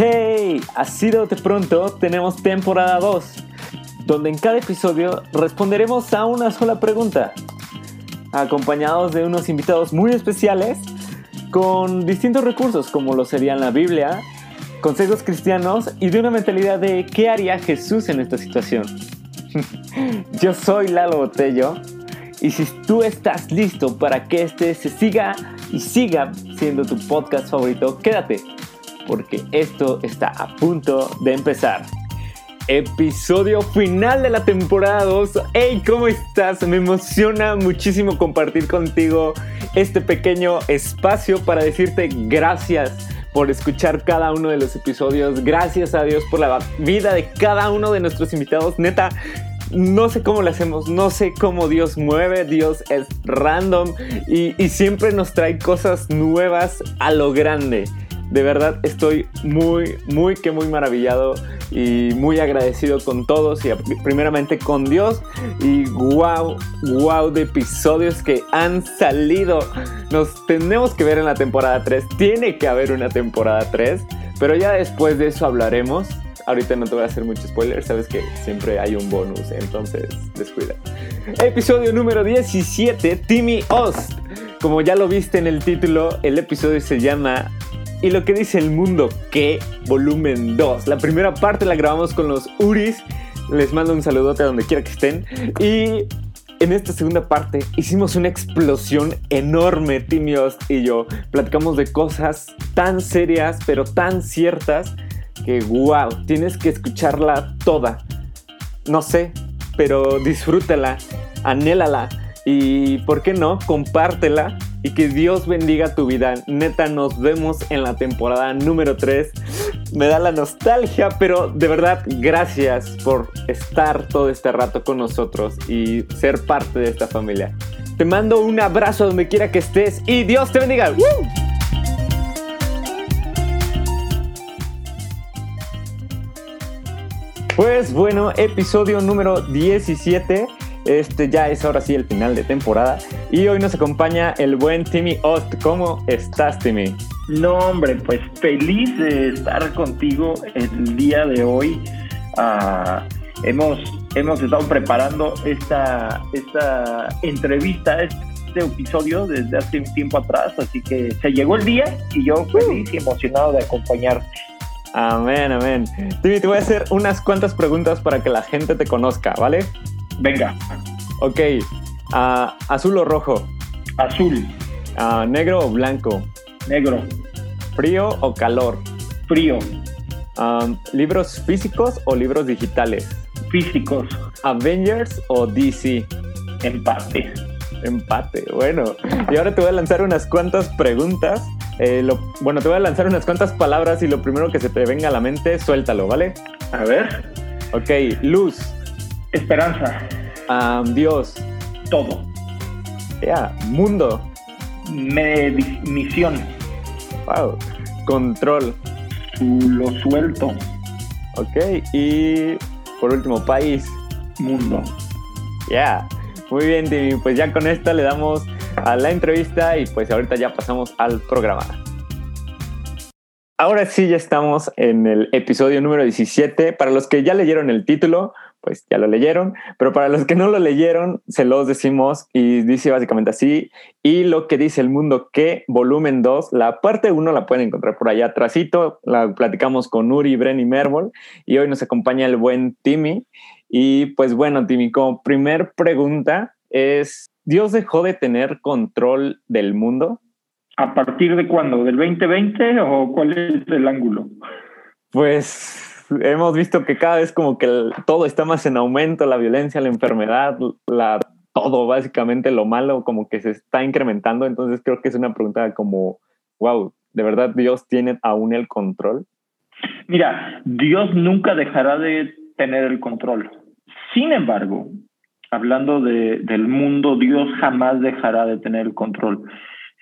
Hey, así de pronto tenemos temporada 2, donde en cada episodio responderemos a una sola pregunta, acompañados de unos invitados muy especiales con distintos recursos como lo serían la Biblia, consejos cristianos y de una mentalidad de qué haría Jesús en esta situación. Yo soy Lalo Botello y si tú estás listo para que este se siga y siga siendo tu podcast favorito, quédate porque esto está a punto de empezar. Episodio final de la temporada 2. Hey, ¿cómo estás? Me emociona muchísimo compartir contigo este pequeño espacio para decirte gracias por escuchar cada uno de los episodios. Gracias a Dios por la vida de cada uno de nuestros invitados. Neta, no sé cómo lo hacemos, no sé cómo Dios mueve, Dios es random y, y siempre nos trae cosas nuevas a lo grande. De verdad estoy muy, muy que muy maravillado y muy agradecido con todos y primeramente con Dios y wow, wow de episodios que han salido. Nos tenemos que ver en la temporada 3, tiene que haber una temporada 3, pero ya después de eso hablaremos. Ahorita no te voy a hacer mucho spoiler, sabes que siempre hay un bonus, entonces descuida. Episodio número 17, Timmy Ost. Como ya lo viste en el título, el episodio se llama y lo que dice el mundo, que volumen 2. La primera parte la grabamos con los Uris. Les mando un saludote a donde quiera que estén. Y en esta segunda parte hicimos una explosión enorme, Timios y yo. Platicamos de cosas tan serias, pero tan ciertas, que wow, tienes que escucharla toda. No sé, pero disfrútala, anhélala y, ¿por qué no? Compártela y que Dios bendiga tu vida. Neta, nos vemos en la temporada número 3. Me da la nostalgia, pero de verdad, gracias por estar todo este rato con nosotros y ser parte de esta familia. Te mando un abrazo donde quiera que estés y Dios te bendiga. Pues bueno, episodio número 17. Este ya es ahora sí el final de temporada. Y hoy nos acompaña el buen Timmy Ost. ¿Cómo estás, Timmy? No, hombre, pues feliz de estar contigo el día de hoy. Ah, hemos, hemos estado preparando esta, esta entrevista, este episodio desde hace un tiempo atrás, así que se llegó el día y yo feliz y emocionado de acompañarte. Amén, amén. Timmy, te voy a hacer unas cuantas preguntas para que la gente te conozca, ¿vale? Venga. Ok. Uh, ¿Azul o rojo? Azul. Uh, ¿Negro o blanco? Negro. ¿Frío o calor? Frío. Um, ¿Libros físicos o libros digitales? Físicos. ¿Avengers o DC? Empate. Empate, bueno. Y ahora te voy a lanzar unas cuantas preguntas. Eh, lo, bueno, te voy a lanzar unas cuantas palabras y lo primero que se te venga a la mente, suéltalo, ¿vale? A ver. Ok, luz. Esperanza. Dios. Todo. Ya, mundo. misión. Wow. Control. Lo suelto. Ok, y por último, país. Mundo. Ya. Muy bien, Timmy. Pues ya con esta le damos a la entrevista y pues ahorita ya pasamos al programa. Ahora sí, ya estamos en el episodio número 17. Para los que ya leyeron el título, pues ya lo leyeron, pero para los que no lo leyeron, se los decimos y dice básicamente así. Y lo que dice el mundo, que volumen 2, la parte 1 la pueden encontrar por allá atrásito, la platicamos con Uri, Bren y Merbol, y hoy nos acompaña el buen Timmy. Y pues bueno, Timmy, como primer pregunta es, ¿Dios dejó de tener control del mundo? ¿A partir de cuándo? ¿Del 2020 o cuál es el ángulo? Pues hemos visto que cada vez como que todo está más en aumento, la violencia, la enfermedad, la, todo básicamente lo malo como que se está incrementando, entonces creo que es una pregunta como, wow, ¿de verdad Dios tiene aún el control? Mira, Dios nunca dejará de tener el control. Sin embargo, hablando de, del mundo, Dios jamás dejará de tener el control.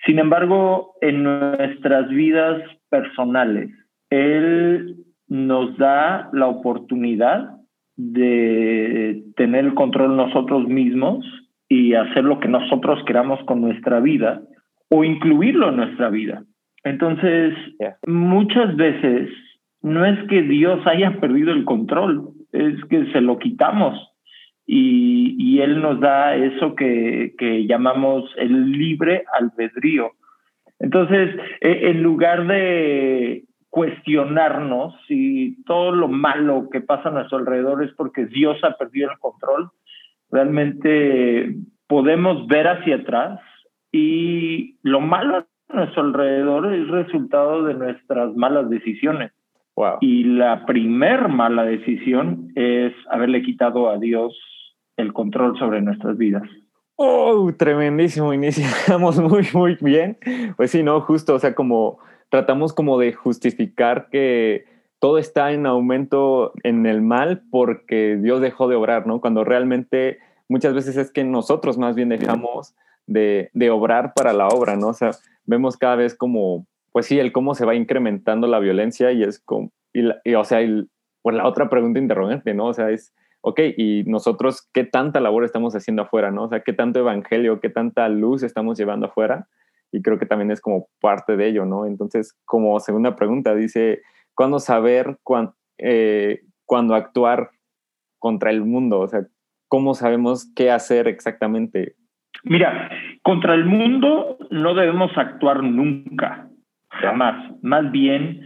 Sin embargo, en nuestras vidas personales, Él nos da la oportunidad de tener el control nosotros mismos y hacer lo que nosotros queramos con nuestra vida o incluirlo en nuestra vida. Entonces, muchas veces no es que Dios haya perdido el control, es que se lo quitamos y, y Él nos da eso que, que, llamamos el libre albedrío. Entonces, e, en lugar de cuestionarnos si todo lo malo que pasa a nuestro alrededor es porque Dios ha perdido el control, realmente podemos ver hacia atrás y lo malo a nuestro alrededor es resultado de nuestras malas decisiones. Y la primer mala decisión es haberle quitado a Dios el control sobre nuestras vidas. Oh, tremendísimo, iniciamos muy, muy bien. Pues sí, no, justo, o sea, como tratamos como de justificar que todo está en aumento en el mal porque Dios dejó de obrar, ¿no? Cuando realmente muchas veces es que nosotros más bien dejamos de, de obrar para la obra, ¿no? O sea, vemos cada vez como, pues sí, el cómo se va incrementando la violencia y es como, y, o sea, pues la otra pregunta interrogante, ¿no? O sea, es, ok, y nosotros, ¿qué tanta labor estamos haciendo afuera, ¿no? O sea, ¿qué tanto evangelio, qué tanta luz estamos llevando afuera? Y creo que también es como parte de ello, ¿no? Entonces, como segunda pregunta, dice, ¿cuándo saber cuándo, eh, cuándo actuar contra el mundo? O sea, ¿cómo sabemos qué hacer exactamente? Mira, contra el mundo no debemos actuar nunca, jamás. Más bien,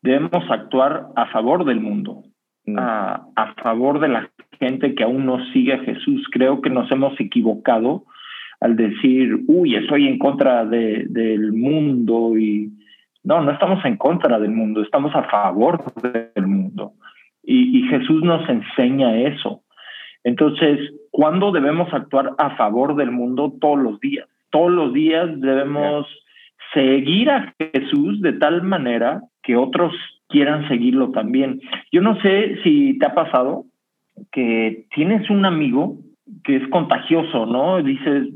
debemos actuar a favor del mundo, mm. a, a, favor de la gente que aún no sigue a Jesús. Creo que nos hemos equivocado al decir, uy, estoy en contra de, del mundo y no, no estamos en contra del mundo, estamos a favor del mundo. Y, y Jesús nos enseña eso. Entonces, ¿cuándo debemos actuar a favor del mundo? Todos los días. Todos los días debemos seguir a Jesús de tal manera que otros quieran seguirlo también. Yo no sé si te ha pasado que tienes un amigo que es contagioso, ¿no? Dices,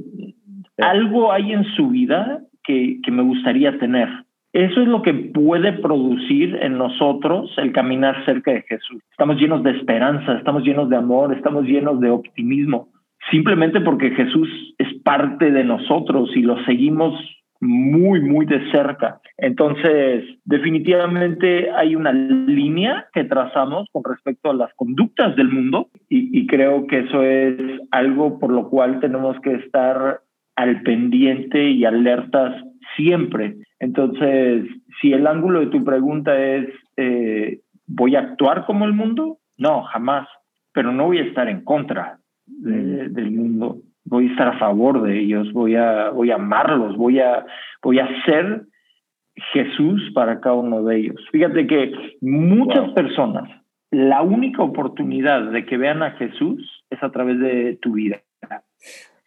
algo hay en su vida que, que me gustaría tener. Eso es lo que puede producir en nosotros el caminar cerca de Jesús. Estamos llenos de esperanza, estamos llenos de amor, estamos llenos de optimismo, simplemente porque Jesús es parte de nosotros y lo seguimos muy, muy de cerca. Entonces, definitivamente hay una línea que trazamos con respecto a las conductas del mundo y, creo que eso es algo por lo cual tenemos que estar al pendiente y alertas siempre. Entonces, si el ángulo de tu pregunta es, eh, ¿voy a actuar como el mundo? No, jamás, pero no voy a estar en contra del mundo voy a estar a favor de ellos, voy a, voy a amarlos, voy a, voy a ser Jesús para cada uno de ellos. Fíjate que muchas personas, la única oportunidad de que vean a Jesús es a través de tu vida.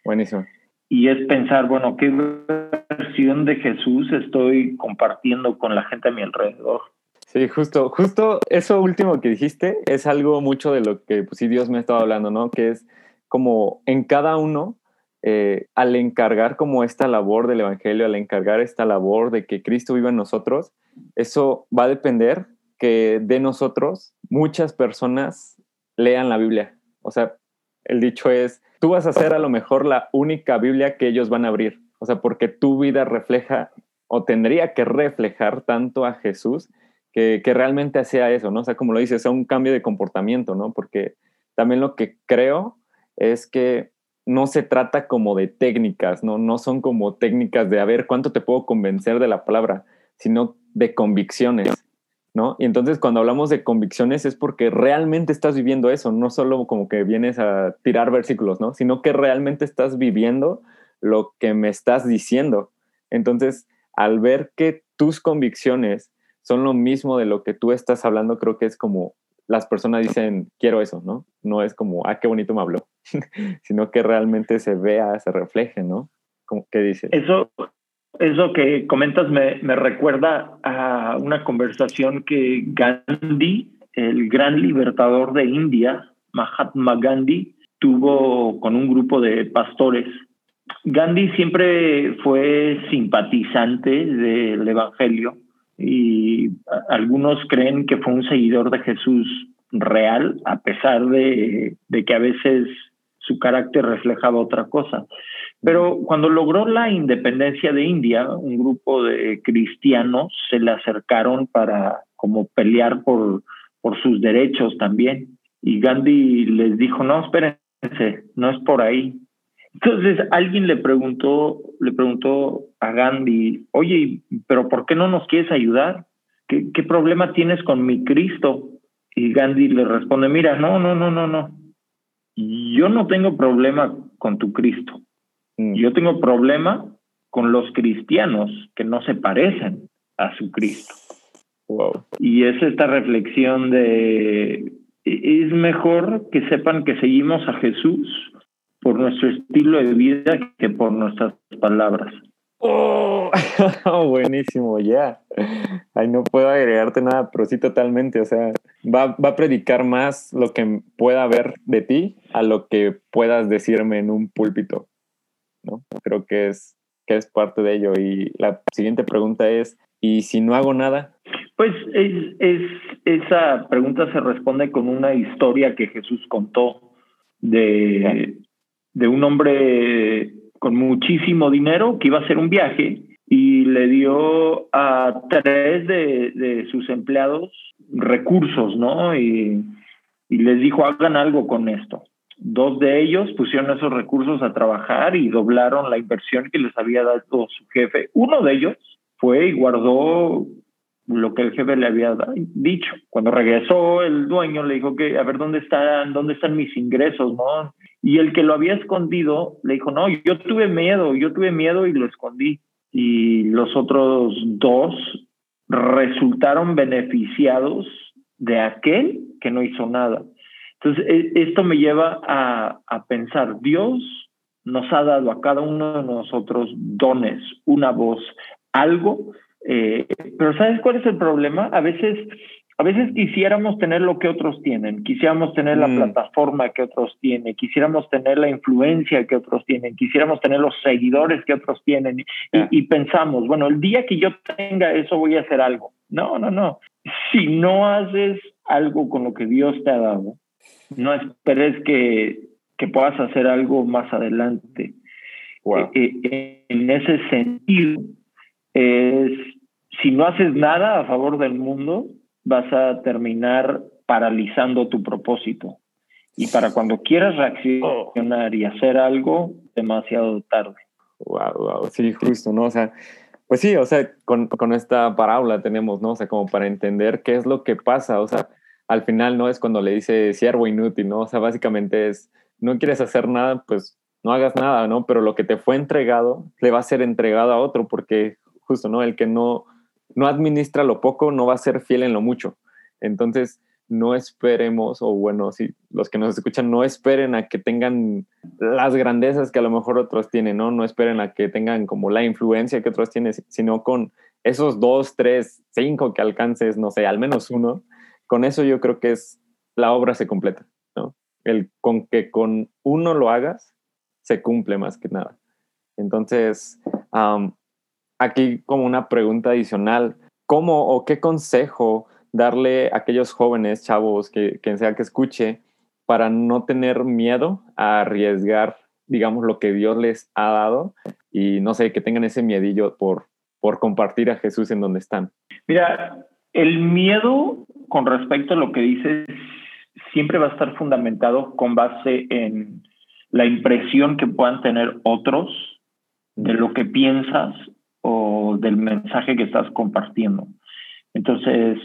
Buenísimo. Y es pensar, bueno, ¿qué versión de Jesús estoy compartiendo con la gente a mi alrededor? Sí, justo, justo eso último que dijiste es algo mucho de lo que pues sí Dios me ha estado hablando, ¿no? Que es como en cada uno, eh, al encargar como esta labor del Evangelio, al encargar esta labor de que Cristo viva en nosotros, eso va a depender que de nosotros muchas personas lean la Biblia. O sea, el dicho es, tú vas a ser a lo mejor la única Biblia que ellos van a abrir. O sea, porque tu vida refleja o tendría que reflejar tanto a Jesús que, que realmente sea eso, ¿no? O sea, como lo dices, sea un cambio de comportamiento, ¿no? Porque también lo que creo es que no se trata como de técnicas, ¿no? No son como técnicas de a ver cuánto te puedo convencer de la palabra, sino de convicciones, ¿no? Y entonces cuando hablamos de convicciones es porque realmente estás viviendo eso, no solo como que vienes a tirar versículos, ¿no? Sino que realmente estás viviendo lo que me estás diciendo. Entonces, al ver que tus convicciones son lo mismo de lo que tú estás hablando, creo que es como las personas dicen, quiero eso, ¿no? No es como, ah, qué bonito me habló, sino que realmente se vea, se refleje, ¿no? ¿Qué dices? Eso, eso que comentas me, me recuerda a una conversación que Gandhi, el gran libertador de India, Mahatma Gandhi, tuvo con un grupo de pastores. Gandhi siempre fue simpatizante del Evangelio y algunos creen que fue un seguidor de Jesús real, a pesar de, que a veces su carácter reflejaba otra cosa. Pero cuando logró la independencia de India, un grupo de cristianos se le acercaron para como pelear por, por sus derechos también. Y Gandhi les dijo, no, espérense, no es por ahí. Entonces alguien le preguntó, le preguntó a Gandhi, oye, pero ¿por qué no nos quieres ayudar? ¿Qué, qué problema tienes con mi Cristo? Y Gandhi le responde, mira, no, no, no, no, no. Yo no tengo problema con tu Cristo. Mm. Yo tengo problema con los cristianos que no se parecen a su Cristo. Wow. Y es esta reflexión de, es mejor que sepan que seguimos a Jesús por nuestro estilo de vida que por nuestras palabras. Oh, buenísimo, ya. Ay, no puedo agregarte nada, pero sí totalmente. O sea, va, va, a predicar más lo que pueda ver de ti a lo que puedas decirme en un púlpito. ¿no? Creo que es, que es parte de ello. Y la siguiente pregunta es, ¿y si no hago nada? Pues es, es, esa pregunta se responde con una historia que Jesús contó de, de un hombre con muchísimo dinero que iba a hacer un viaje y le dio a tres de, de sus empleados recursos, ¿no? Y, y les dijo, hagan algo con esto. Dos de ellos pusieron esos recursos a trabajar y doblaron la inversión que les había dado su jefe. Uno de ellos fue y guardó lo que el jefe le había dicho. Cuando regresó el dueño le dijo que a ver dónde están, dónde están mis ingresos, ¿no? Y el que lo había escondido le dijo, no, yo tuve miedo, yo tuve miedo y lo escondí. Y los otros dos resultaron beneficiados de aquel que no hizo nada. Entonces, e, esto me lleva a, a pensar, Dios nos ha dado a cada uno de nosotros dones, una voz, algo eh, pero ¿sabes cuál es el problema? A veces, a veces quisiéramos tener lo que otros tienen, quisiéramos tener la mm. plataforma que otros tienen, quisiéramos tener la influencia que otros tienen, quisiéramos tener los seguidores que otros tienen y, y pensamos, bueno, el día que yo tenga eso voy a hacer algo. No, no, no. Si no haces algo con lo que Dios te ha dado, no esperes que, que puedas hacer algo más adelante. Wow. Eh, eh, en ese sentido, es si no haces nada a favor del mundo, vas a terminar paralizando tu propósito. Y para cuando quieras reaccionar y hacer algo, demasiado tarde. Wow, wow, sí, justo, ¿no? O sea, pues sí, o sea, con, con esta parábola tenemos, ¿no? O sea, como para entender qué es lo que pasa, o sea, al final no es cuando le dice siervo inútil, ¿no? O sea, básicamente es, no quieres hacer nada, pues no hagas nada, ¿no? Pero lo que te fue entregado le va a ser entregado a otro porque justo, ¿no? El que no, no administra lo poco no va a ser fiel en lo mucho. Entonces, no esperemos, o bueno, si los que nos escuchan no esperen a que tengan las grandezas que a lo mejor otros tienen, ¿no? No esperen a que tengan como la influencia que otros tienen, sino con esos dos, tres, cinco que alcances, no sé, al menos uno, con eso yo creo que es, la obra se completa, ¿no? El con que con uno lo hagas, se cumple más que nada. Entonces, aquí como una pregunta adicional, ¿cómo o qué consejo darle a aquellos jóvenes, chavos, que, quien sea que escuche, para no tener miedo a arriesgar, digamos, lo que Dios les ha dado y no sé, que tengan ese miedillo por, por compartir a Jesús en donde están? Mira, el miedo con respecto a lo que dices siempre va a estar fundamentado con base en la impresión que puedan tener otros de lo que piensas o del mensaje que estás compartiendo. Entonces,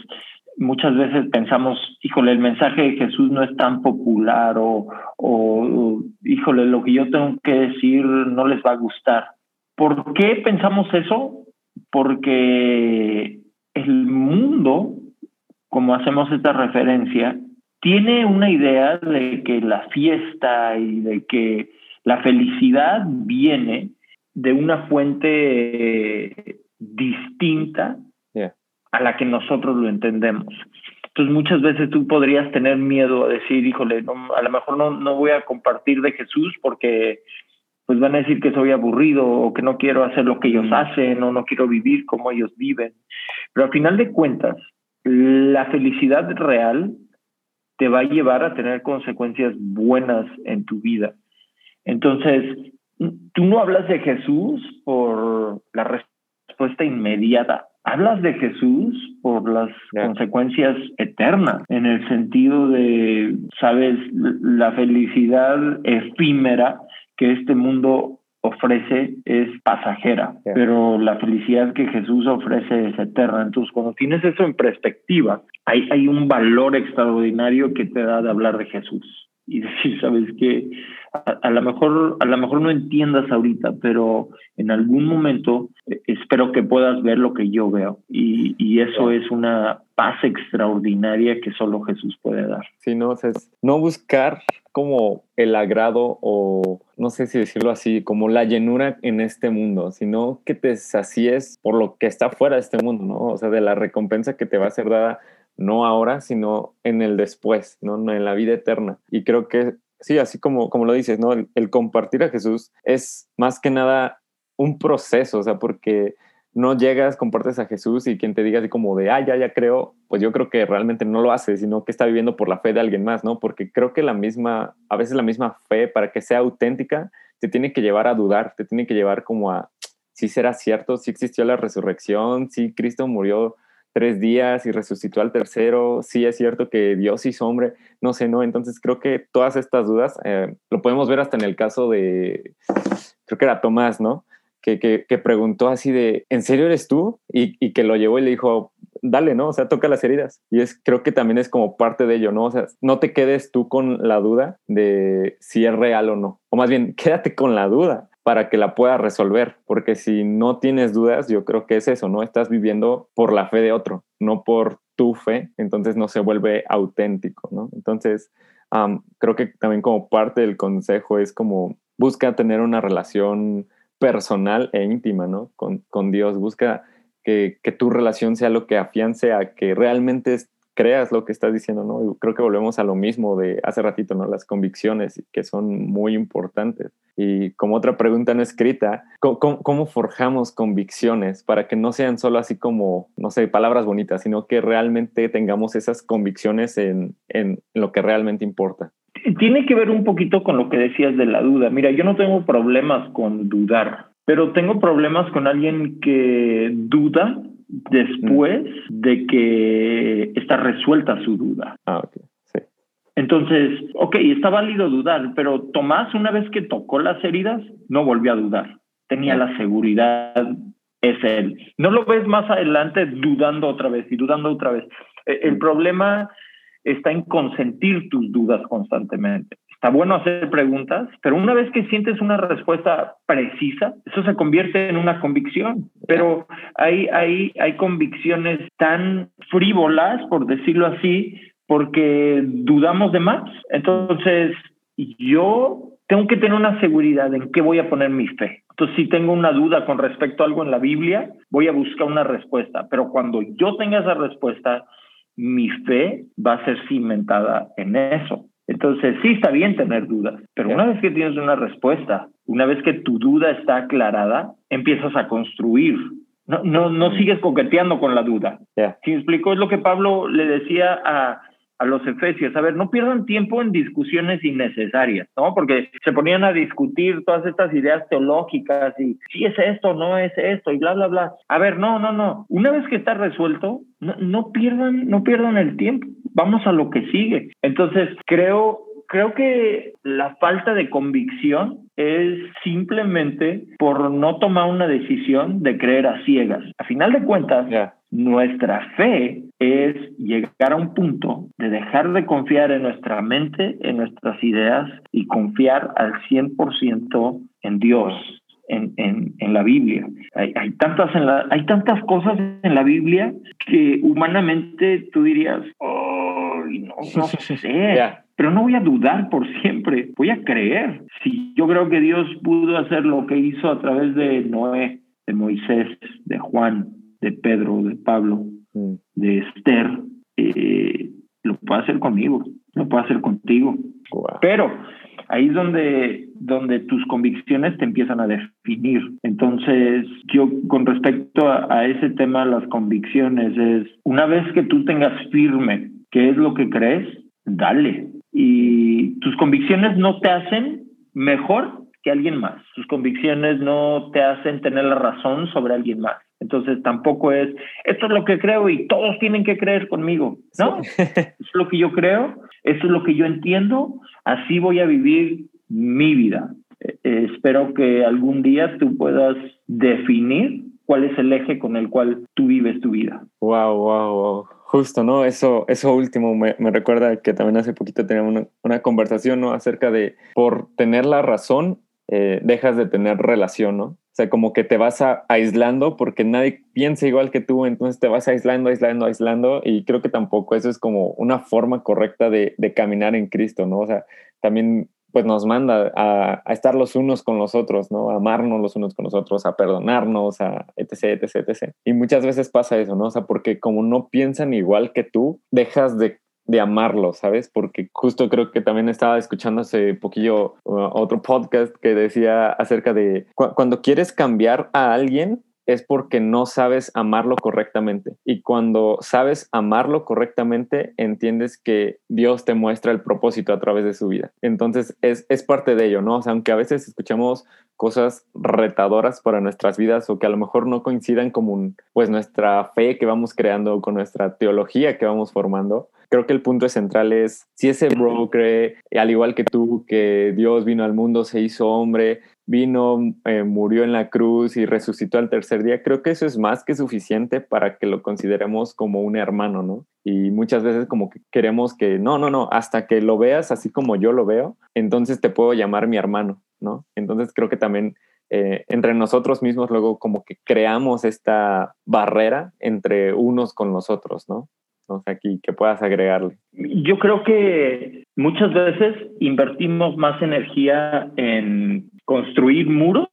muchas veces pensamos, híjole, el mensaje de Jesús no es tan popular o, híjole, lo que yo tengo que decir no les va a gustar. ¿Por qué pensamos eso? Porque el mundo, como hacemos esta referencia, tiene una idea de que la fiesta y de que la felicidad viene de una fuente distinta a la que nosotros lo entendemos. Entonces muchas veces tú podrías tener miedo a decir, híjole, a lo mejor no, no voy a compartir de Jesús porque pues van a decir que soy aburrido o que no quiero hacer lo que ellos mm. hacen o no quiero vivir como ellos viven. Pero al final de cuentas, la felicidad real te va a llevar a tener consecuencias buenas en tu vida. Entonces, tú no hablas de Jesús por la respuesta inmediata hablas de Jesús por las consecuencias eternas, en el sentido de, sabes, la felicidad efímera que este mundo ofrece es pasajera, pero la felicidad que Jesús ofrece es eterna. Entonces, cuando tienes eso en perspectiva, hay, hay un valor extraordinario que te da de hablar de Jesús y decir, sabes que a, lo mejor a lo mejor no entiendas ahorita, pero en algún momento eh, espero que puedas ver lo que yo veo y, y eso es una paz extraordinaria que solo Jesús puede dar. Sí, no, es no buscar como el agrado o no sé si decirlo así, como la llenura en este mundo, sino que te sacies por lo que está fuera de este mundo, ¿no? O sea, de la recompensa que te va a ser dada no ahora, sino en el después, ¿no? En la vida eterna. Y creo que sí, así como, como lo dices, ¿no? El, compartir a Jesús es más que nada un proceso, o sea, porque no llegas, compartes a Jesús y quien te diga así como de, ah, ya, ya creo, pues yo creo que realmente no lo hace, sino que está viviendo por la fe de alguien más, ¿no? Porque creo que la misma, a veces la misma fe, para que sea auténtica, te tiene que llevar a dudar, te tiene que llevar como a, si será cierto, si existió la resurrección, si Cristo murió tres días y resucitó al tercero, sí es cierto que Dios hizo hombre, no sé, ¿no? Entonces creo que todas estas dudas eh, lo podemos ver hasta en el caso de, creo que era Tomás, ¿no? Que, que, preguntó así de, ¿en serio eres tú? Y, y, que lo llevó y le dijo, dale, ¿no? O sea, toca las heridas. Y es, creo que también es como parte de ello, ¿no? O sea, no te quedes tú con la duda de si es real o no. O más bien, quédate con la duda para que la pueda resolver, porque si no tienes dudas, yo creo que es eso, ¿no? Estás viviendo por la fe de otro, no por tu fe, entonces no se vuelve auténtico, ¿no? Entonces, creo que también como parte del consejo es como busca tener una relación personal e íntima, ¿no? Con, con Dios, busca que, que, tu relación sea lo que afiance a que realmente creas lo que estás diciendo, ¿no? creo que volvemos a lo mismo de hace ratito, ¿no? Las convicciones que son muy importantes. Y como otra pregunta no escrita, ¿cómo, forjamos convicciones para que no sean solo así como, no sé, palabras bonitas, sino que realmente tengamos esas convicciones en, en lo que realmente importa? Tiene que ver un poquito con lo que decías de la duda. Mira, yo no tengo problemas con dudar, pero tengo problemas con alguien que duda después de que está resuelta su duda. Ah, ok. Sí. Entonces, ok, está válido dudar, pero Tomás, una vez que tocó las heridas, no volvió a dudar. Tenía la seguridad, es él. No lo ves más adelante dudando otra vez y dudando otra vez. E, el problema está en consentir tus dudas constantemente está bueno hacer preguntas, pero una vez que sientes una respuesta precisa, eso se convierte en una convicción. Pero hay, hay, hay convicciones tan frívolas, por decirlo así, porque dudamos de más. Entonces, yo tengo que tener una seguridad en qué voy a poner mi fe. Entonces, si tengo una duda con respecto a algo en la Biblia, voy a buscar una respuesta. Pero cuando yo tenga esa respuesta, mi fe va a ser cimentada en eso. Entonces, sí está bien tener dudas, pero una vez que tienes una respuesta, una vez que tu duda está aclarada, empiezas a construir. No, no, no mm. sigues coqueteando con la duda. Si me explico, es lo que Pablo le decía a, a los efesios, a ver, no pierdan tiempo en discusiones innecesarias, ¿no? Porque se ponían a discutir todas estas ideas teológicas y si es esto, no es esto y bla, bla, bla. A ver, no, no, no. Una vez que está resuelto, no, no pierdan, no pierdan el tiempo vamos a lo que sigue. Entonces, creo, creo que la falta de convicción es simplemente por no tomar una decisión de creer a ciegas. A final de cuentas, nuestra fe es llegar a un punto de dejar de confiar en nuestra mente, en nuestras ideas y confiar al 100% en Dios. En, en, en, la Biblia. Hay, hay tantas en la, hay tantas cosas en la Biblia que humanamente tú dirías, oh, no, no sé. Pero no voy a dudar por siempre, voy a creer. Si yo creo que Dios pudo hacer lo que hizo a través de Noé, de Moisés, de Juan, de Pedro, de Pablo, mm. de Esther, eh, lo puede hacer conmigo, lo puede hacer contigo. Pero ahí es donde, donde tus convicciones te empiezan a definir. Entonces, yo con respecto a, a, ese tema, las convicciones es, una vez que tú tengas firme qué es lo que crees, dale. Y tus convicciones no te hacen mejor que alguien más. Tus convicciones no te hacen tener la razón sobre alguien más. Entonces tampoco es, esto es lo que creo y todos tienen que creer conmigo. No, es lo que yo creo, eso es lo que yo entiendo, así voy a vivir mi vida. Eh, espero que algún día tú puedas definir cuál es el eje con el cual tú vives tu vida. Wow, wow, wow. Justo, ¿no? Eso, eso último me, recuerda que también hace poquito teníamos una, conversación, ¿no? Acerca de por tener la razón, eh, dejas de tener relación, ¿no? O sea, como que te vas aislando porque nadie piensa igual que tú, entonces te vas aislando, aislando, aislando, y creo que tampoco eso es como una forma correcta de, de caminar en Cristo, ¿no? O sea, también pues nos manda a, estar los unos con los otros, ¿no? A amarnos los unos con los otros, a perdonarnos, a etc, etc, etc. Y muchas veces pasa eso, ¿no? O sea, porque como no piensan igual que tú, dejas de, de amarlo, ¿sabes? Porque justo creo que también estaba escuchando hace poquillo uh, otro podcast que decía acerca de cuando quieres cambiar a alguien, es porque no sabes amarlo correctamente. Y cuando sabes amarlo correctamente, entiendes que Dios te muestra el propósito a través de su vida. Entonces es, es parte de ello, ¿no? O sea, aunque a veces escuchamos cosas retadoras para nuestras vidas o que a lo mejor no coincidan con pues nuestra fe que vamos creando, con nuestra teología que vamos formando, creo que el punto central es si ese bro cree, al igual que tú, que Dios vino al mundo, se hizo hombre, vino, eh, murió en la cruz y resucitó al tercer día, creo que eso es más que suficiente para que lo consideremos como un hermano, ¿no? Y muchas veces como que queremos que, no, no, no, hasta que lo veas así como yo lo veo, entonces te puedo llamar mi hermano, ¿no? Entonces creo que también eh, entre nosotros mismos luego como que creamos esta barrera entre unos con los otros, ¿no? Aquí que puedas agregarle. Yo creo que muchas veces invertimos más energía en construir muros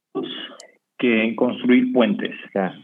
que en construir puentes.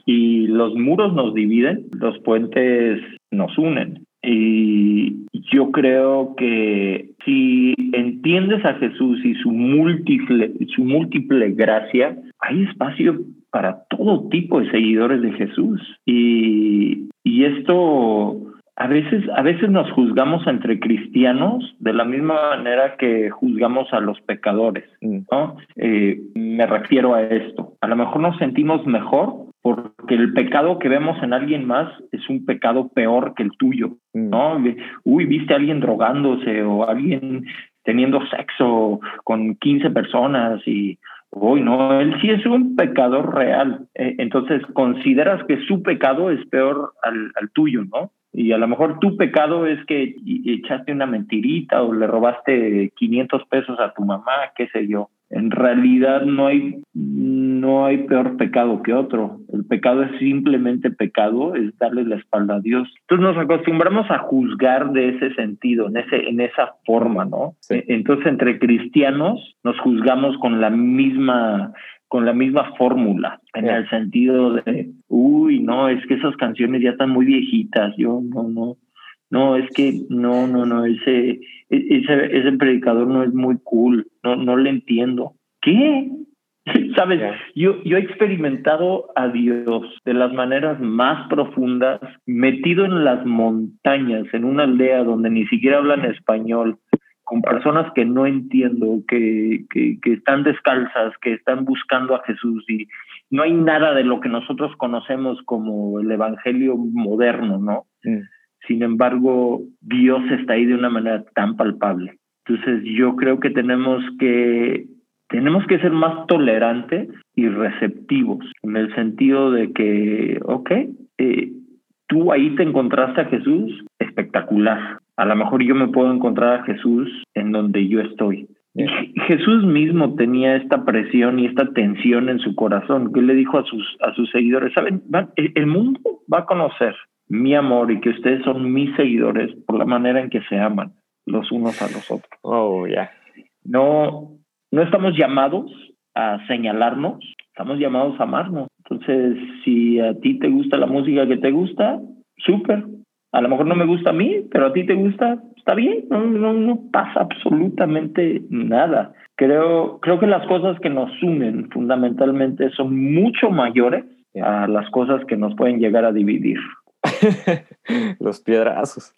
Y los muros nos dividen, los puentes nos unen. Y yo creo que si entiendes a Jesús y su múltiple, su múltiple gracia, hay espacio para todo tipo de seguidores de Jesús. Y, y esto a veces, a veces nos juzgamos entre cristianos de la misma manera que juzgamos a los pecadores, mm. ¿no? Eh, me refiero a esto. A lo mejor nos sentimos mejor porque el pecado que vemos en alguien más es un pecado peor que el tuyo, mm. ¿no? Uy, viste a alguien drogándose o alguien teniendo sexo con 15 personas y Uy, no, él sí es un pecador real. Eh, entonces, consideras que su pecado es peor al, al tuyo, ¿no? Y a lo mejor tu pecado es que echaste una mentirita o le robaste 500 pesos a tu mamá, qué sé yo. En realidad no hay, no hay peor pecado que otro. El pecado es simplemente pecado, es darle la espalda a Dios. Entonces nos acostumbramos a juzgar de ese sentido, en, ese, en esa forma, ¿no? Entonces entre cristianos nos juzgamos con la misma con la misma fórmula, en el sentido de, uy, no, es que esas canciones ya están muy viejitas, yo no, no, no, es que no, no, no, ese, ese, ese predicador no es muy cool, no, no le entiendo. ¿Qué? Sabes, yo, yo he experimentado a Dios de las maneras más profundas, metido en las montañas, en una aldea donde ni siquiera hablan español, con personas que no entiendo, que, que, están descalzas, que están buscando a Jesús y no hay nada de lo que nosotros conocemos como el Evangelio moderno, ¿no? Mm. Sin embargo, Dios está ahí de una manera tan palpable. Entonces yo creo que tenemos que tenemos que ser más tolerantes y receptivos, en el sentido de que, ok, eh, tú ahí te encontraste a Jesús, espectacular a lo mejor yo me puedo encontrar a Jesús en donde yo estoy. Jesús mismo tenía esta presión y esta tensión en su corazón, que le dijo a sus, a sus seguidores, ¿saben? El mundo va a conocer mi amor y que ustedes son mis seguidores por la manera en que se aman los unos a los otros. Oh, ya. No, no estamos llamados a señalarnos, estamos llamados a amarnos. Entonces, si a ti te gusta la música que te gusta, súper, a lo mejor no me gusta a mí, pero a ti te gusta, está bien, no, no, no pasa absolutamente nada. Creo, creo que las cosas que nos unen fundamentalmente son mucho mayores a las cosas que nos pueden llegar a dividir. Los piedrazos,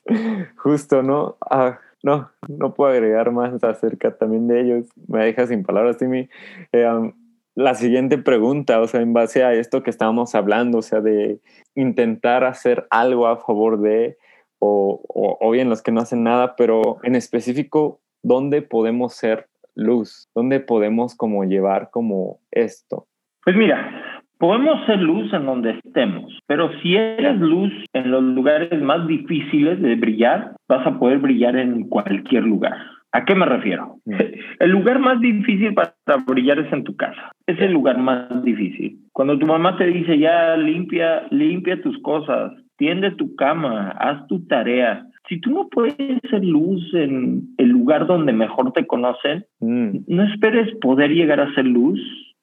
justo, ¿no? Ah, no, no puedo agregar más acerca también de ellos. Me deja sin palabras, Timmy. Eh, la siguiente pregunta, o sea, en base a esto que estábamos hablando, o sea, de intentar hacer algo a favor de, o, o, bien los que no hacen nada, pero en específico, ¿dónde podemos ser luz? ¿Dónde podemos como llevar como esto? Pues mira, podemos ser luz en donde estemos, pero si eres luz en los lugares más difíciles de brillar, vas a poder brillar en cualquier lugar. ¿A qué me refiero? Mm. El lugar más difícil para brillar es en tu casa. Es el lugar más difícil. Cuando tu mamá te dice, ya limpia, limpia tus cosas, tiende tu cama, haz tu tarea. Si tú no puedes ser luz en el lugar donde mejor te conocen, mm. no esperes poder llegar a ser luz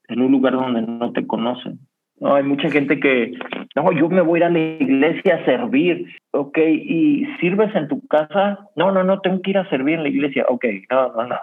en un lugar donde no te conocen. No, hay mucha gente que, no, yo me voy a ir a la iglesia a servir, ok, y sirves en tu casa, no, no, no, tengo que ir a servir en la iglesia, ok, no, no, no.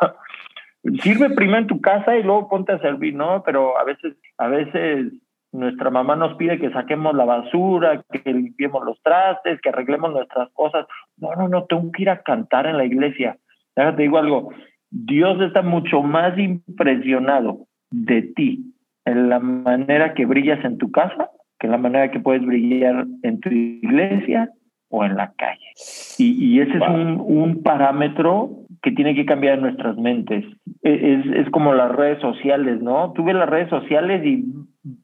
Sirve primero en tu casa y luego ponte a servir, ¿no? Pero a veces, a veces nuestra mamá nos pide que saquemos la basura, que limpiemos los trastes, que arreglemos nuestras cosas. No, no, no, tengo que ir a cantar en la iglesia. Déjate digo algo, Dios está mucho más impresionado de ti en la manera que brillas en tu casa que en la manera que puedes brillar en tu iglesia o en la calle. Y, ese es un, un, parámetro que tiene que cambiar en nuestras mentes. E, es, es, como las redes sociales, ¿no? Tú ves las redes sociales y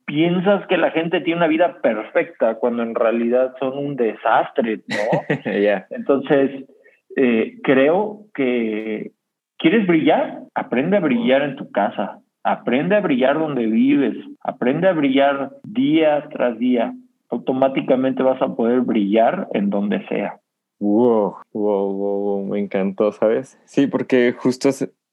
piensas que la gente tiene una vida perfecta cuando en realidad son un desastre, ¿no? Entonces, eh, creo que quieres brillar, aprende a brillar en tu casa, Aprende a brillar donde vives, aprende a brillar día tras día. Automáticamente vas a poder brillar en donde sea. Wow, wow, wow, me encantó, ¿sabes? Sí, porque justo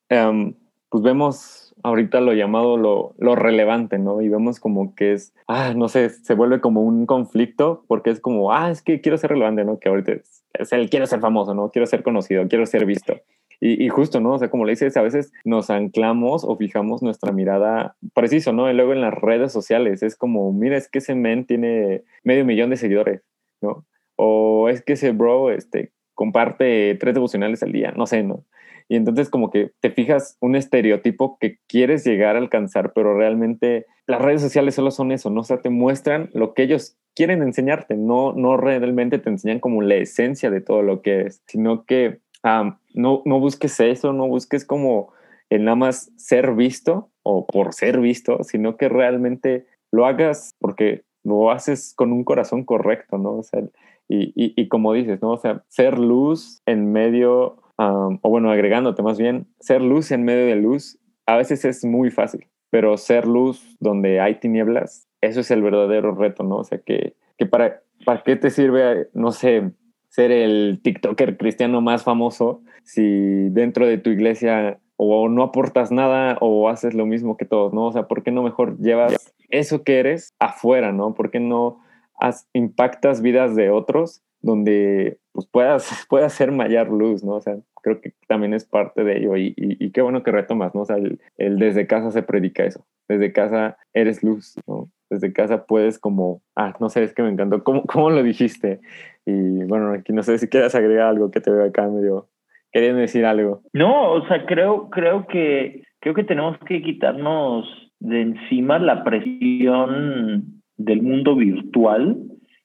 em, pues vemos ahorita lo llamado lo, lo, relevante, ¿no? Y vemos como que es, ah, no sé, se vuelve como un conflicto porque es como, ah, es que quiero ser relevante, ¿no? Que ahorita es, es el quiero ser famoso, ¿no? Quiero ser conocido, quiero ser visto. Y, justo, ¿no? O sea, como le dices, a veces nos anclamos o fijamos nuestra mirada preciso, ¿no? Y luego en las redes sociales es como, mira, es que ese men tiene medio millón de seguidores, ¿no? O es que ese bro, este, comparte tres devocionales al día, no sé, ¿no? Y entonces como que te fijas un estereotipo que quieres llegar a alcanzar, pero realmente las redes sociales solo son eso, ¿no? O sea, te muestran lo que ellos quieren enseñarte, no, no realmente te enseñan como la esencia de todo lo que es, sino que no, no busques eso, no busques como el nada más ser visto o por ser visto, sino que realmente lo hagas porque lo haces con un corazón correcto, ¿no? O sea, y, y, como dices, ¿no? O sea, ser luz en medio, o bueno, agregándote más bien, ser luz en medio de luz, a veces es muy fácil, pero ser luz donde hay tinieblas, eso es el verdadero reto, ¿no? O sea, que, que para, ¿para qué te sirve, no sé, ser el TikToker cristiano más famoso si dentro de tu iglesia o no aportas nada o haces lo mismo que todos, ¿no? O sea, ¿por qué no mejor llevas eso que eres afuera, ¿no? ¿Por qué no impactas vidas de otros donde pues puedas, puedas ser mayor luz, ¿no? O sea, creo que también es parte de ello y, y, qué bueno que retomas, ¿no? O sea, el, desde casa se predica eso, desde casa eres luz, ¿no? Desde casa puedes como, ah, no sé, es que me encantó, ¿cómo, cómo lo dijiste? Y bueno, aquí no sé si quieres agregar algo que te veo acá medio querían decir algo. No, o sea, creo, creo que creo que tenemos que quitarnos de encima la presión del mundo virtual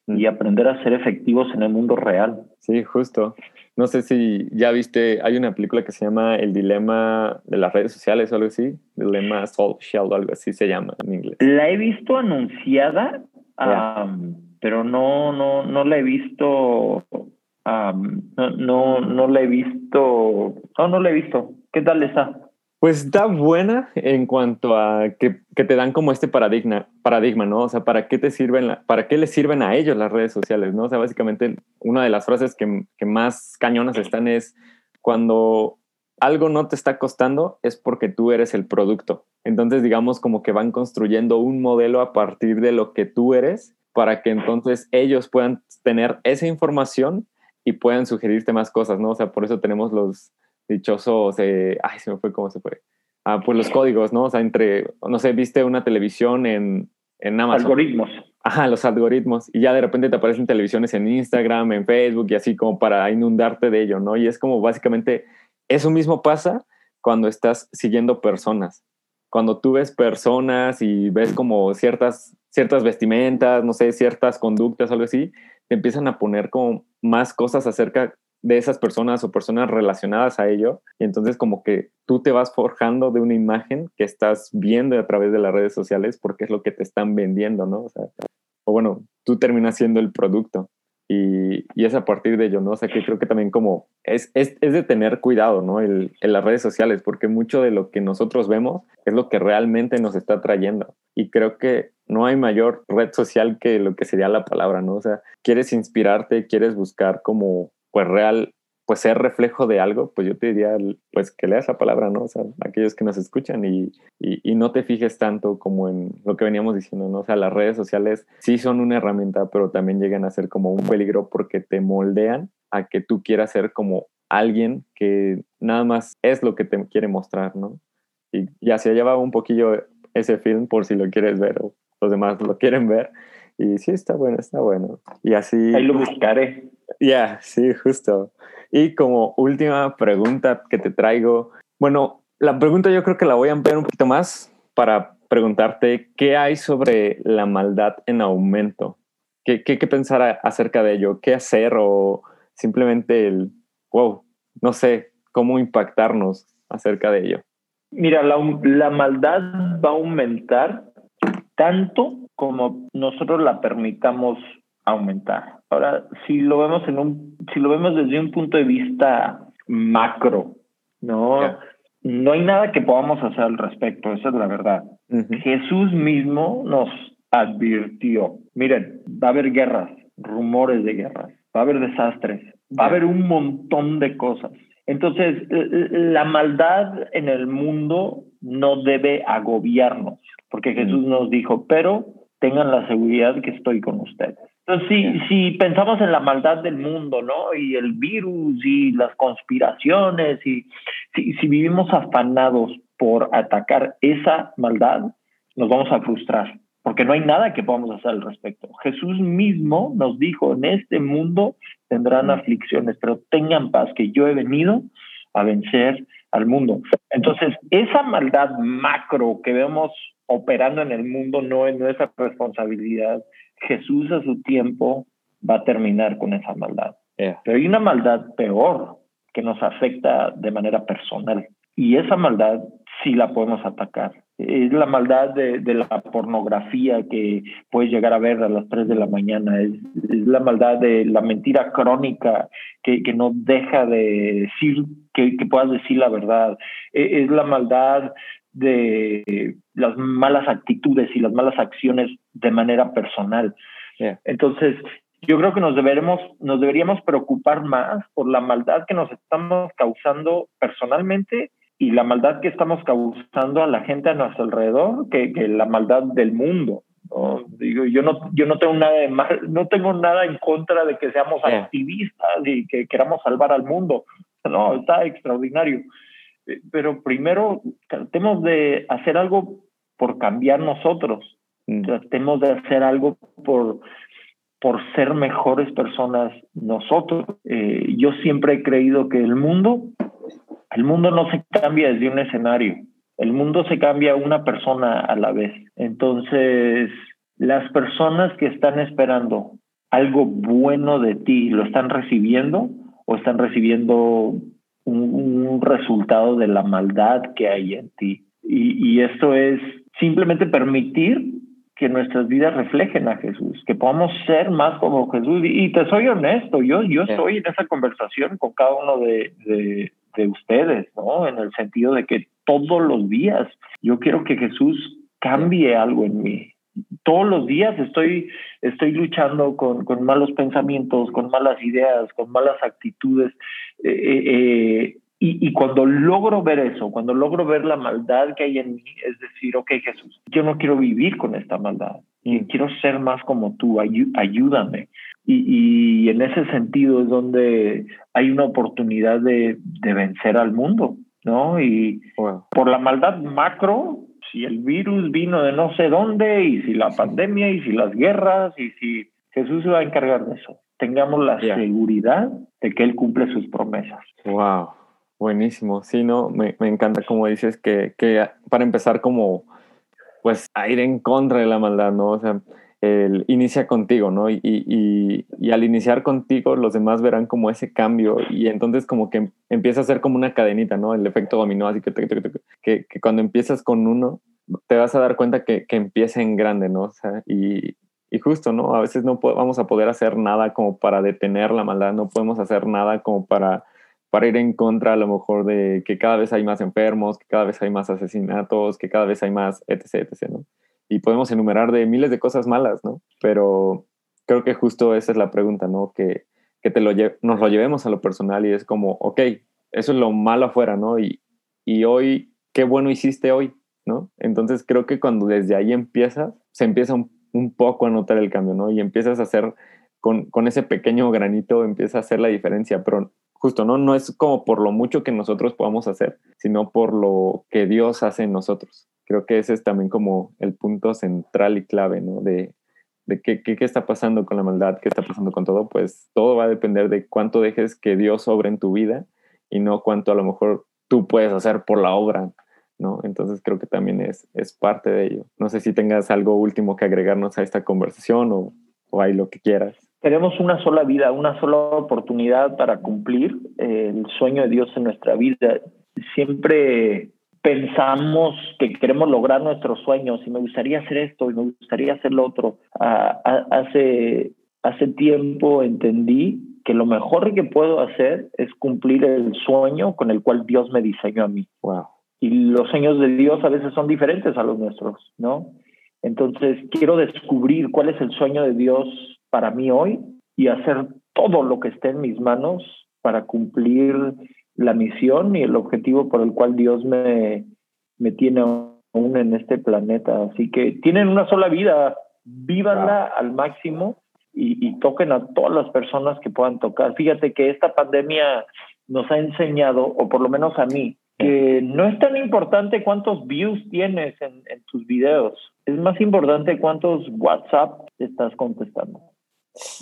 y mm. aprender a ser efectivos en el mundo real. Sí, justo. No sé si ya viste, hay una película que se llama El dilema de las redes sociales o algo así, Dilema Shell o algo así se llama en inglés. La he visto anunciada, pero no, no, no la he visto, no, no, no la he visto, no, no la he visto. ¿Qué tal está? Pues está buena en cuanto a que, que, te dan como este paradigma, paradigma, ¿no? O sea, ¿para qué te sirven, para qué les sirven a ellos las redes sociales, ¿no? O sea, básicamente una de las frases que, que más cañonas están es cuando algo no te está costando es porque tú eres el producto. Entonces, digamos como que van construyendo un modelo a partir de lo que tú eres para que entonces ellos puedan tener esa información y puedan sugerirte más cosas, ¿no? O sea, por eso tenemos los dichosos, ay, se me fue cómo se fue. Ah, pues los códigos, ¿no? O sea, entre, no sé, viste una televisión en, en Amazon. Algoritmos. Ajá, los algoritmos. Y ya de repente te aparecen televisiones en Instagram, en Facebook y así como para inundarte de ello, ¿no? Y es como básicamente, eso mismo pasa cuando estás siguiendo personas cuando tú ves personas y ves como ciertas, ciertas vestimentas, no sé, ciertas conductas, algo así, te empiezan a poner como más cosas acerca de esas personas o personas relacionadas a ello. Y entonces como que tú te vas forjando de una imagen que estás viendo a través de las redes sociales porque es lo que te están vendiendo, ¿no? O, bueno, tú terminas siendo el producto. Y, y, es a partir de ello, ¿no? O sea, que creo que también como es, es, es de tener cuidado, ¿no? El, en las redes sociales, porque mucho de lo que nosotros vemos es lo que realmente nos está trayendo. Y creo que no hay mayor red social que lo que sería la palabra, ¿no? O sea, quieres inspirarte, quieres buscar como pues real, pues ser reflejo de algo, pues yo te diría, pues que leas la palabra, ¿no? O sea, aquellos que nos escuchan y, y, no te fijes tanto como en lo que veníamos diciendo, ¿no? O sea, las redes sociales sí son una herramienta, pero también llegan a ser como un peligro porque te moldean a que tú quieras ser como alguien que nada más es lo que te quiere mostrar, ¿no? Y, y así lleva un poquillo ese film por si lo quieres ver o los demás lo quieren ver. Y sí, está bueno, está bueno. Y así... Ahí lo buscaré. Ya, sí, justo. Y como última pregunta que te traigo, bueno, la pregunta yo creo que la voy a ampliar un poquito más para preguntarte qué hay sobre la maldad en aumento. ¿Qué, qué, qué pensar acerca de ello? ¿Qué hacer o simplemente el, wow, no sé, cómo impactarnos acerca de ello? Mira, la, la maldad va a aumentar tanto como nosotros la permitamos aumentar. Ahora, si lo vemos en un, si lo vemos desde un punto de vista macro, no, no hay nada que podamos hacer al respecto. Esa es la verdad. Jesús mismo nos advirtió. Miren, va a haber guerras, rumores de guerras, va a haber desastres, va a haber un montón de cosas. Entonces, la maldad en el mundo no debe agobiarnos, porque Jesús nos dijo, pero tengan la seguridad que estoy con ustedes. Entonces, si, si pensamos en la maldad del mundo, ¿no? Y el virus y las conspiraciones, y si, si vivimos afanados por atacar esa maldad, nos vamos a frustrar, porque no hay nada que podamos hacer al respecto. Jesús mismo nos dijo, en este mundo tendrán aflicciones, pero tengan paz, que yo he venido a vencer al mundo. Entonces, esa maldad macro que vemos operando en el mundo no es nuestra responsabilidad. Jesús a su tiempo va a terminar con esa maldad. Pero hay una maldad peor que nos afecta de manera personal. Y esa maldad sí la podemos atacar. Es la maldad de, la pornografía que puedes llegar a ver a las 3 de la mañana. Es, la maldad de la mentira crónica que, que no deja de decir que, que, puedas decir la verdad. E, es la maldad de las malas actitudes y las malas acciones de manera personal. Entonces, yo creo que nos deberemos, nos deberíamos preocupar más por la maldad que nos estamos causando personalmente y la maldad que estamos causando a la gente a nuestro alrededor que, que la maldad del mundo. ¿no? Digo, yo no, yo no tengo nada de mal, no tengo nada en contra de que seamos activistas y que queramos salvar al mundo. No, está extraordinario. Eh, pero primero tratemos de hacer algo por cambiar nosotros, mm. tratemos de hacer algo por, por ser mejores personas nosotros. Eh, yo siempre he creído que el mundo, el mundo no se cambia desde un escenario, el mundo se cambia una persona a la vez. Entonces, las personas que están esperando algo bueno de ti, ¿lo están recibiendo o están recibiendo un, resultado de la maldad que hay en ti. Y, esto es simplemente permitir que nuestras vidas reflejen a Jesús, que podamos ser más como Jesús. Y, te soy honesto, yo, yo estoy en esa conversación con cada uno de, de, de, ustedes, ¿no? En el sentido de que todos los días yo quiero que Jesús cambie algo en mí todos los días estoy, estoy luchando con, con malos pensamientos, con malas ideas, con malas actitudes. Eh, eh, eh, y, y, cuando logro ver eso, cuando logro ver la maldad que hay en mí, es decir, ok Jesús, yo no quiero vivir con esta maldad, y quiero ser más como tú, ayúdame. Y, y, en ese sentido es donde hay una oportunidad de, de vencer al mundo, ¿no? Y por la maldad macro, si el virus vino de no sé dónde, y si la pandemia, y si las guerras, y si Jesús se va a encargar de eso. Tengamos la seguridad de que Él cumple sus promesas. Wow. Buenísimo, sí, no, me, me encanta como dices que, que, para empezar como pues a ir en contra de la maldad, ¿no? O sea, el, inicia contigo, ¿no? Y, y, y, al iniciar contigo los demás verán como ese cambio y entonces como que empieza a ser como una cadenita, ¿no? El efecto dominó, así que, que, que cuando empiezas con uno te vas a dar cuenta que, que empieza en grande, ¿no? O sea, y, y justo, ¿no? A veces no vamos a poder hacer nada como para detener la maldad, no podemos hacer nada como para para ir en contra a lo mejor de que cada vez hay más enfermos, que cada vez hay más asesinatos, que cada vez hay más, etc., etc., ¿no? Y podemos enumerar de miles de cosas malas, ¿no? Pero creo que justo esa es la pregunta, ¿no? Que, que te lo nos lo llevemos a lo personal y es como, ok, eso es lo malo afuera, ¿no? Y, y hoy, qué bueno hiciste hoy, ¿no? Entonces creo que cuando desde ahí empiezas, se empieza un, un poco a notar el cambio, ¿no? Y empiezas a hacer, con, con ese pequeño granito, empieza a hacer la diferencia, pero justo, ¿no? No es como por lo mucho que nosotros podamos hacer, sino por lo que Dios hace en nosotros. Creo que ese es también como el punto central y clave, ¿no? De, de qué, qué, qué, está pasando con la maldad, qué está pasando con todo, pues todo va a depender de cuánto dejes que Dios obre en tu vida y no cuánto a lo mejor tú puedes hacer por la obra, ¿no? Entonces creo que también es, es parte de ello. No sé si tengas algo último que agregarnos a esta conversación o, o hay lo que quieras tenemos una sola vida, una sola oportunidad para cumplir eh, el sueño de Dios en nuestra vida. Siempre pensamos que queremos lograr nuestros sueños y me gustaría hacer esto y me gustaría hacer lo otro. Ah, hace, hace tiempo entendí que lo mejor que puedo hacer es cumplir el sueño con el cual Dios me diseñó a mí. Wow. Y los sueños de Dios a veces son diferentes a los nuestros, ¿no? Entonces quiero descubrir cuál es el sueño de Dios para mí hoy y hacer todo lo que esté en mis manos para cumplir la misión y el objetivo por el cual Dios me, me tiene aún en este planeta. Así que tienen una sola vida, vívanla al máximo y, y, toquen a todas las personas que puedan tocar. Fíjate que esta pandemia nos ha enseñado, o por lo menos a mí, que no es tan importante cuántos views tienes en, en tus videos, es más importante cuántos WhatsApp estás contestando.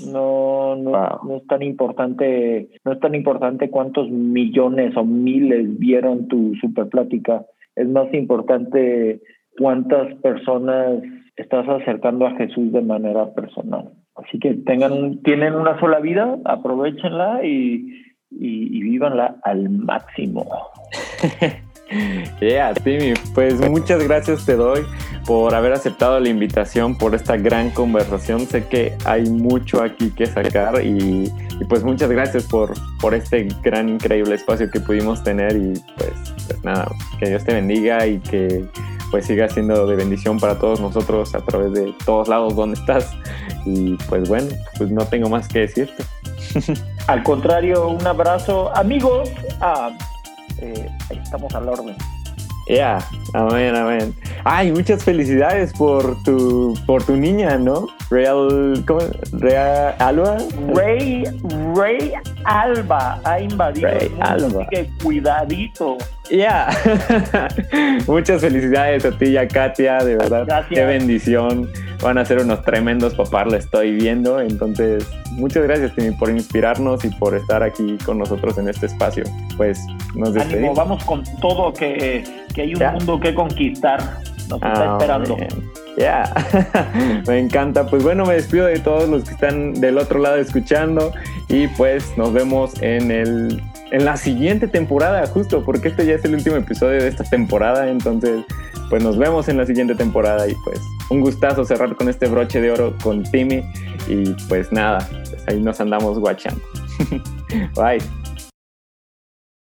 No, no, no, es tan importante, no es tan importante cuántos millones o miles vieron tu super plática. Es más importante cuántas personas estás acercando a Jesús de manera personal. Así que tengan, tienen una sola vida, aprovechenla y, y, y vívanla al máximo. Yeah, Timmy, pues muchas gracias te doy por haber aceptado la invitación, por esta gran conversación. Sé que hay mucho aquí que sacar y, pues muchas gracias por, por este gran, increíble espacio que pudimos tener y pues, pues nada, que Dios te bendiga y que pues siga siendo de bendición para todos nosotros a través de todos lados donde estás. Y pues bueno, pues no tengo más que decirte. Al contrario, un abrazo. Amigos, ah, eh, estamos al orden. Ya, amén, amén. Ay, muchas felicidades por tu por tu niña, ¿no? Real, ¿cómo? Real Alba. Rey, Rey Alba ha invadido Rey el mundo, así que cuidadito. Ya. Yeah. muchas felicidades a ti y a Katia, de verdad. Gracias. Qué bendición. Van a ser unos tremendos papás, lo estoy viendo. Entonces, muchas gracias, Timmy, por inspirarnos y por estar aquí con nosotros en este espacio. Pues nos despedimos. Ánimo, vamos con todo, que, que hay un yeah. mundo que conquistar. Nos está oh, esperando. Ya, yeah. me encanta. Pues bueno, me despido de todos los que están del otro lado escuchando y pues nos vemos en el en la siguiente temporada, justo porque este ya es el último episodio de esta temporada, entonces pues nos vemos en la siguiente temporada y pues un gustazo cerrar con este broche de oro con Timmy y pues nada, pues ahí nos andamos guachando. Bye.